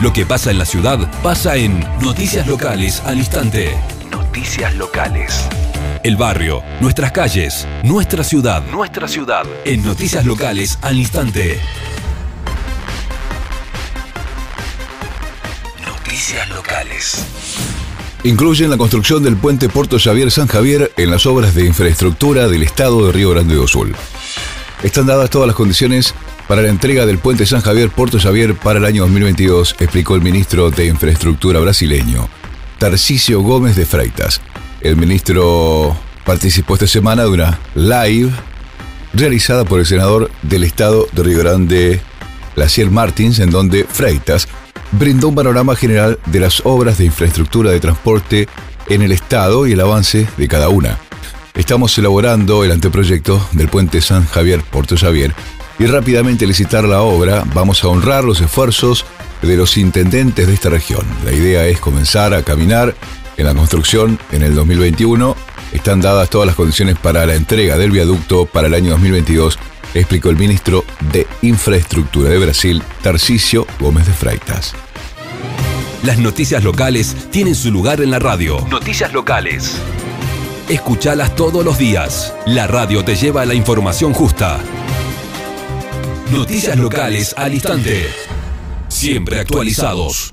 Lo que pasa en la ciudad pasa en Noticias Locales al instante. Noticias Locales. El barrio, nuestras calles, nuestra ciudad. Nuestra ciudad. En Noticias Locales al instante. Noticias Locales. Incluyen la construcción del puente Puerto Xavier San Javier en las obras de infraestructura del Estado de Río Grande do Sul. Están dadas todas las condiciones para la entrega del puente San Javier Puerto Xavier para el año 2022, explicó el ministro de Infraestructura brasileño, Tarcisio Gómez de Freitas. El ministro participó esta semana de una live realizada por el senador del Estado de Río Grande, Lacier Martins, en donde Freitas brindó un panorama general de las obras de infraestructura de transporte en el Estado y el avance de cada una. Estamos elaborando el anteproyecto del puente San Javier Puerto Xavier y rápidamente licitar la obra vamos a honrar los esfuerzos de los intendentes de esta región. La idea es comenzar a caminar en la construcción en el 2021. Están dadas todas las condiciones para la entrega del viaducto para el año 2022, explicó el ministro de Infraestructura de Brasil, Tarcisio Gómez de Freitas. Las noticias locales tienen su lugar en la radio. Noticias locales. Escuchalas todos los días. La radio te lleva a la información justa. Noticias locales al instante. Siempre actualizados.